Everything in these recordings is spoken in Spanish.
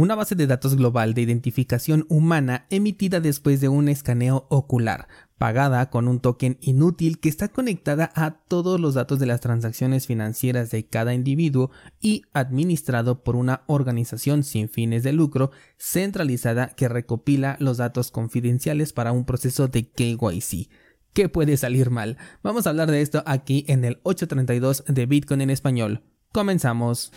una base de datos global de identificación humana emitida después de un escaneo ocular, pagada con un token inútil que está conectada a todos los datos de las transacciones financieras de cada individuo y administrado por una organización sin fines de lucro centralizada que recopila los datos confidenciales para un proceso de KYC. ¿Qué puede salir mal? Vamos a hablar de esto aquí en el 832 de Bitcoin en español. Comenzamos.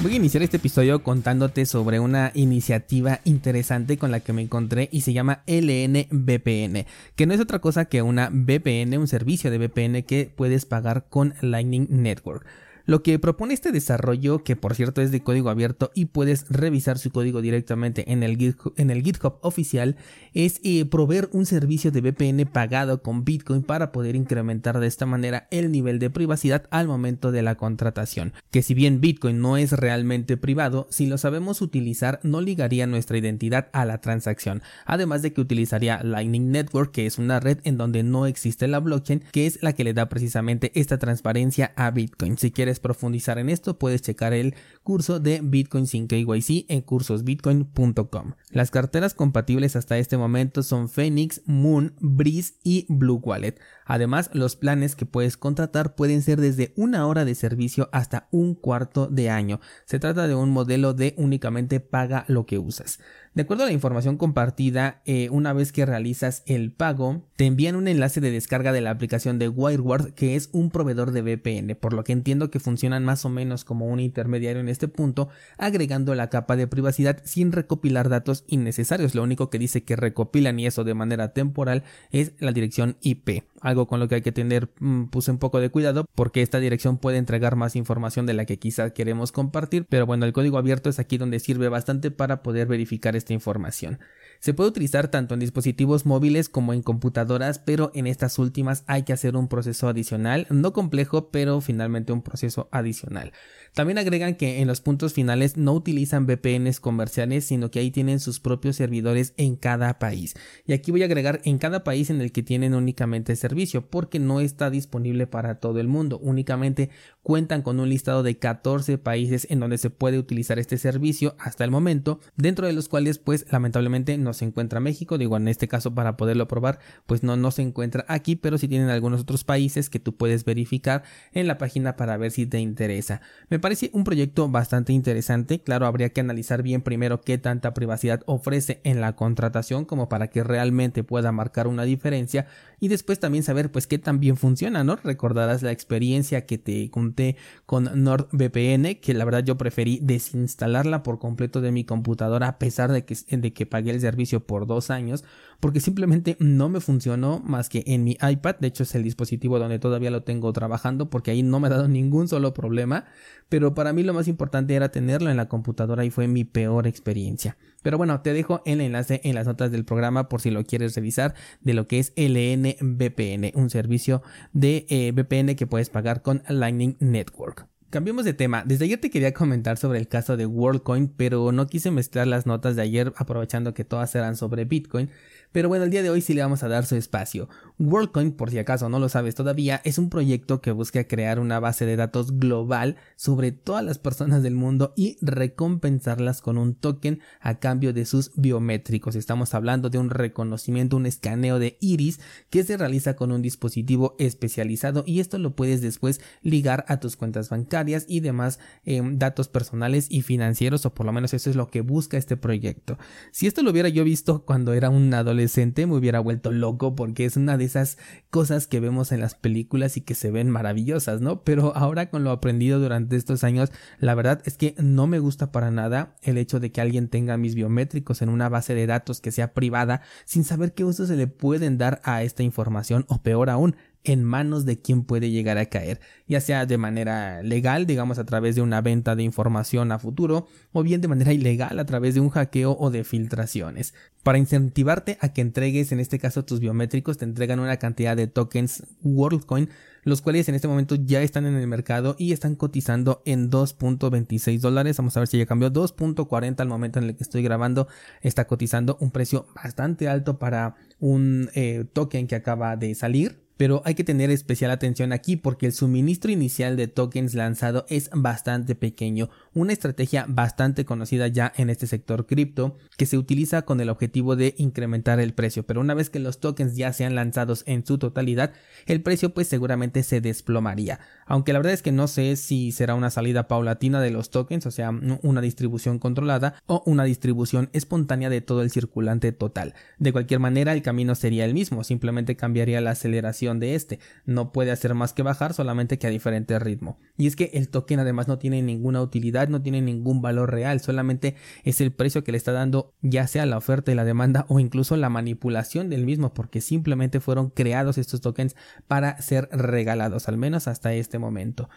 Voy a iniciar este episodio contándote sobre una iniciativa interesante con la que me encontré y se llama LNVPN, que no es otra cosa que una VPN, un servicio de VPN que puedes pagar con Lightning Network. Lo que propone este desarrollo, que por cierto es de código abierto y puedes revisar su código directamente en el, GitHub, oficial, es eh, proveer un servicio de VPN pagado con Bitcoin para poder incrementar de esta manera el nivel de privacidad al momento de la contratación. Que si bien Bitcoin no es realmente privado, si lo sabemos utilizar no ligaría nuestra identidad a la transacción, además de que utilizaría Lightning Network, que es una red en donde no existe la blockchain, que es la que le da precisamente esta transparencia a Bitcoin. Si quieres profundizar en esto, puedes checar el curso de Bitcoin sin KYC en cursosbitcoin.com. Las carteras compatibles hasta este momento son Phoenix, Moon, Breeze y Blue Wallet. Además, los planes que puedes contratar pueden ser desde una hora de servicio hasta un cuarto de año. Se trata de un modelo de únicamente paga lo que usas. De acuerdo a la información compartida, eh, una vez que realizas el pago, te envían un enlace de descarga de la aplicación de Wireward, que es un proveedor de VPN, por lo que entiendo que funcionan más o menos como un intermediario en este punto, agregando la capa de privacidad sin recopilar datos innecesarios. Lo único que dice que recopilan y eso de manera temporal es la dirección IP, algo con lo que hay que tener mm, puse un poco de cuidado porque esta dirección puede entregar más información de la que quizá queremos compartir, pero bueno, el código abierto es aquí donde sirve bastante para poder verificar este información. Se puede utilizar tanto en dispositivos móviles como en computadoras, pero en estas últimas hay que hacer un proceso adicional, no complejo, pero finalmente un proceso adicional. También agregan que en los puntos finales no utilizan VPNs comerciales, sino que ahí tienen sus propios servidores en cada país. Y aquí voy a agregar en cada país en el que tienen únicamente servicio, porque no está disponible para todo el mundo. Únicamente cuentan con un listado de 14 países en donde se puede utilizar este servicio hasta el momento, dentro de los cuales pues lamentablemente no se encuentra México, digo en este caso para poderlo probar pues no, no se encuentra aquí, pero si tienen algunos otros países que tú puedes verificar en la página para ver si te interesa. Me parece un proyecto bastante interesante, claro, habría que analizar bien primero qué tanta privacidad ofrece en la contratación como para que realmente pueda marcar una diferencia y después también saber pues qué tan bien funciona, ¿no? Recordarás la experiencia que te conté con NordVPN, que la verdad yo preferí desinstalarla por completo de mi computadora a pesar de que, de que pagué el servicio por dos años, porque simplemente no me funcionó más que en mi iPad, de hecho es el dispositivo donde todavía lo tengo trabajando porque ahí no me ha dado ningún solo problema, pero para mí lo más importante era tenerlo en la computadora y fue mi peor experiencia. Pero bueno, te dejo el enlace en las notas del programa por si lo quieres revisar de lo que es LNVPN, un servicio de eh, VPN que puedes pagar con Lightning Network. Cambiemos de tema. Desde ayer te quería comentar sobre el caso de WorldCoin, pero no quise mezclar las notas de ayer aprovechando que todas eran sobre Bitcoin. Pero bueno, el día de hoy sí le vamos a dar su espacio. WorldCoin, por si acaso no lo sabes todavía, es un proyecto que busca crear una base de datos global sobre todas las personas del mundo y recompensarlas con un token a cambio de sus biométricos. Estamos hablando de un reconocimiento, un escaneo de iris que se realiza con un dispositivo especializado y esto lo puedes después ligar a tus cuentas bancarias y demás em, datos personales y financieros o por lo menos eso es lo que busca este proyecto. Si esto lo hubiera yo visto cuando era un adolescente me hubiera vuelto loco porque es una de esas cosas que vemos en las películas y que se ven maravillosas, ¿no? Pero ahora con lo aprendido durante estos años, la verdad es que no me gusta para nada el hecho de que alguien tenga mis biométricos en una base de datos que sea privada sin saber qué uso se le pueden dar a esta información o peor aún, en manos de quien puede llegar a caer, ya sea de manera legal, digamos a través de una venta de información a futuro, o bien de manera ilegal a través de un hackeo o de filtraciones. Para incentivarte a que entregues en este caso tus biométricos, te entregan una cantidad de tokens WorldCoin, los cuales en este momento ya están en el mercado y están cotizando en 2.26 dólares. Vamos a ver si ya cambió 2.40 al momento en el que estoy grabando. Está cotizando un precio bastante alto para un eh, token que acaba de salir pero hay que tener especial atención aquí porque el suministro inicial de tokens lanzado es bastante pequeño, una estrategia bastante conocida ya en este sector cripto que se utiliza con el objetivo de incrementar el precio, pero una vez que los tokens ya sean lanzados en su totalidad, el precio pues seguramente se desplomaría, aunque la verdad es que no sé si será una salida paulatina de los tokens, o sea, una distribución controlada o una distribución espontánea de todo el circulante total. De cualquier manera, el camino sería el mismo, simplemente cambiaría la aceleración de este, no puede hacer más que bajar, solamente que a diferente ritmo. Y es que el token además no tiene ninguna utilidad, no tiene ningún valor real, solamente es el precio que le está dando ya sea la oferta y la demanda o incluso la manipulación del mismo, porque simplemente fueron creados estos tokens para ser regalados, al menos hasta este momento.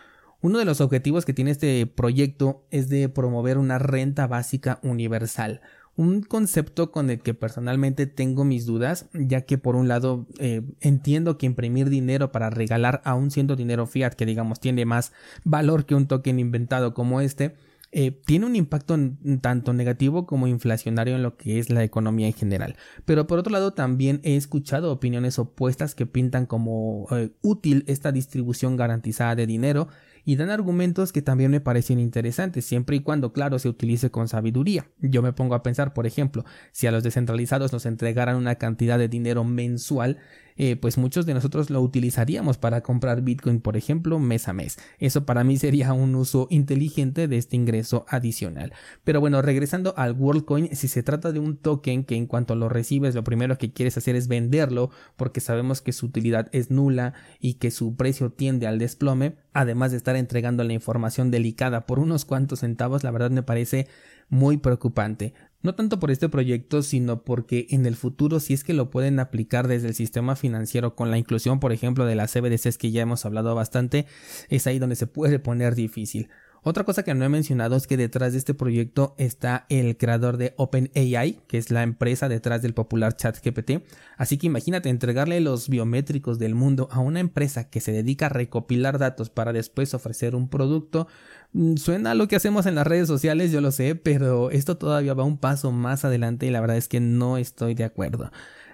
Uno de los objetivos que tiene este proyecto es de promover una renta básica universal, un concepto con el que personalmente tengo mis dudas, ya que por un lado eh, entiendo que imprimir dinero para regalar aún siendo dinero fiat, que digamos tiene más valor que un token inventado como este, eh, tiene un impacto tanto negativo como inflacionario en lo que es la economía en general. Pero por otro lado también he escuchado opiniones opuestas que pintan como eh, útil esta distribución garantizada de dinero y dan argumentos que también me parecen interesantes, siempre y cuando, claro, se utilice con sabiduría. Yo me pongo a pensar, por ejemplo, si a los descentralizados nos entregaran una cantidad de dinero mensual, eh, pues muchos de nosotros lo utilizaríamos para comprar Bitcoin, por ejemplo, mes a mes. Eso para mí sería un uso inteligente de este ingreso adicional. Pero bueno, regresando al WorldCoin, si se trata de un token que en cuanto lo recibes, lo primero que quieres hacer es venderlo, porque sabemos que su utilidad es nula y que su precio tiende al desplome, además de estar entregando la información delicada por unos cuantos centavos, la verdad me parece muy preocupante. No tanto por este proyecto, sino porque en el futuro, si es que lo pueden aplicar desde el sistema financiero con la inclusión, por ejemplo, de las CBDCs que ya hemos hablado bastante, es ahí donde se puede poner difícil. Otra cosa que no he mencionado es que detrás de este proyecto está el creador de OpenAI, que es la empresa detrás del popular ChatGPT. Así que imagínate entregarle los biométricos del mundo a una empresa que se dedica a recopilar datos para después ofrecer un producto. Mm, suena a lo que hacemos en las redes sociales, yo lo sé, pero esto todavía va un paso más adelante y la verdad es que no estoy de acuerdo.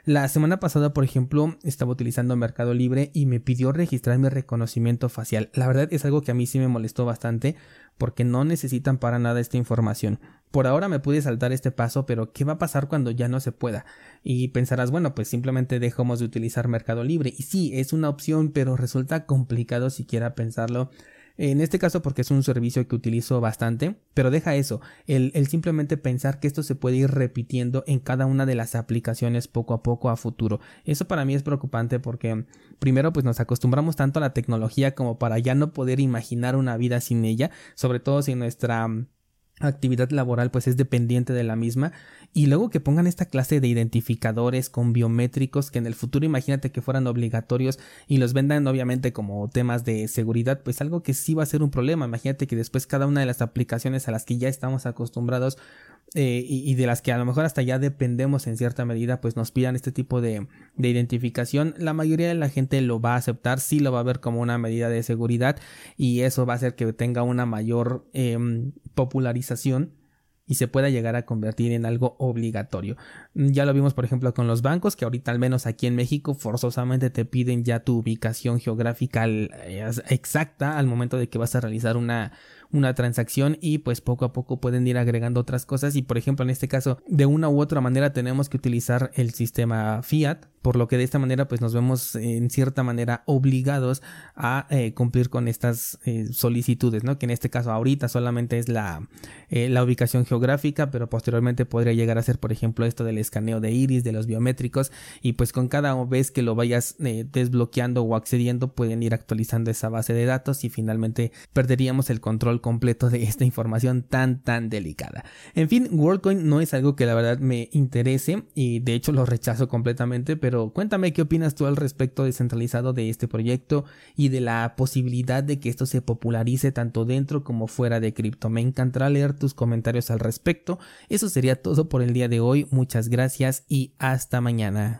La semana pasada, por ejemplo, estaba utilizando Mercado Libre y me pidió registrar mi reconocimiento facial. La verdad es algo que a mí sí me molestó bastante porque no necesitan para nada esta información. Por ahora me pude saltar este paso, pero ¿qué va a pasar cuando ya no se pueda? Y pensarás, bueno, pues simplemente dejamos de utilizar Mercado Libre. Y sí, es una opción, pero resulta complicado siquiera pensarlo en este caso porque es un servicio que utilizo bastante, pero deja eso, el, simplemente pensar que esto se puede ir repitiendo en cada una de las aplicaciones poco a poco a futuro. Eso para mí es preocupante porque primero pues nos acostumbramos tanto a la tecnología como para ya no poder imaginar una vida sin ella, sobre todo si nuestra actividad laboral pues es dependiente de la misma. Y luego que pongan esta clase de identificadores con biométricos que en el futuro imagínate que fueran obligatorios y los vendan obviamente como temas de seguridad pues algo que sí va a ser un problema. Imagínate que después cada una de las aplicaciones a las que ya estamos acostumbrados eh, y, de las que a lo mejor hasta ya dependemos en cierta medida, pues nos pidan este tipo de, de, identificación, la mayoría de la gente lo va a aceptar, sí lo va a ver como una medida de seguridad y eso va a hacer que tenga una mayor em, popularización y se pueda llegar a convertir en algo obligatorio. Ya lo vimos por ejemplo con los bancos que ahorita al menos aquí en México forzosamente te piden ya tu ubicación geográfica eh, exacta al momento de que vas a realizar una una transacción y pues poco a poco pueden ir agregando otras cosas. Y por ejemplo en este caso de una u otra manera tenemos que utilizar el sistema fiat por lo que de esta manera pues nos vemos en cierta manera obligados a eh, cumplir con estas eh, solicitudes no que en este caso ahorita solamente es la, eh, la ubicación geográfica pero posteriormente podría llegar a ser por ejemplo esto del escaneo de iris de los biométricos. Y pues con cada vez que lo vayas desbloqueando o accediendo pueden ir actualizando esa base de datos y finalmente perderíamos el completo de esta información tan tan delicada. En fin, WorldCoin no es algo que la verdad me interese y de hecho lo rechazo completamente, pero cuéntame qué opinas tú al respecto descentralizado de este proyecto y de la posibilidad de que esto se popularice tanto dentro como fuera de cripto. Me encantará leer tus comentarios al respecto. Eso sería todo por el día de hoy. Muchas gracias y hasta mañana.